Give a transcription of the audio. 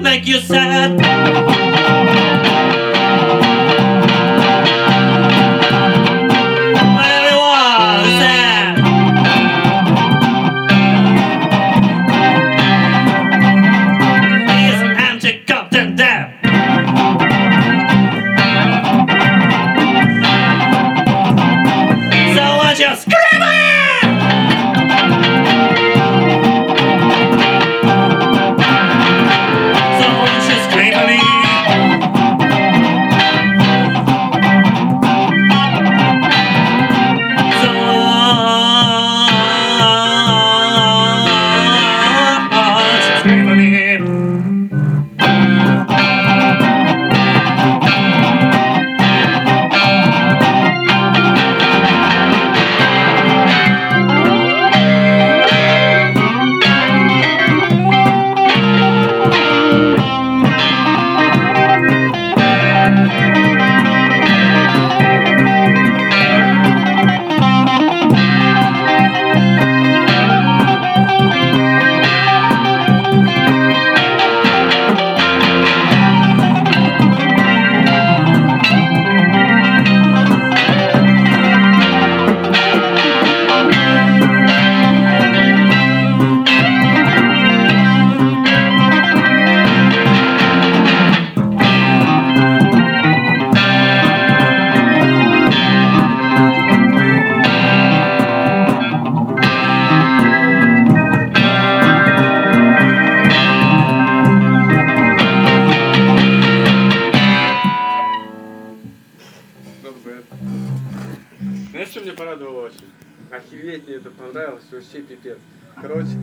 make you sad. говорят. Знаешь, что мне порадовало очень? Охереть мне это понравилось, вообще пипец. Короче,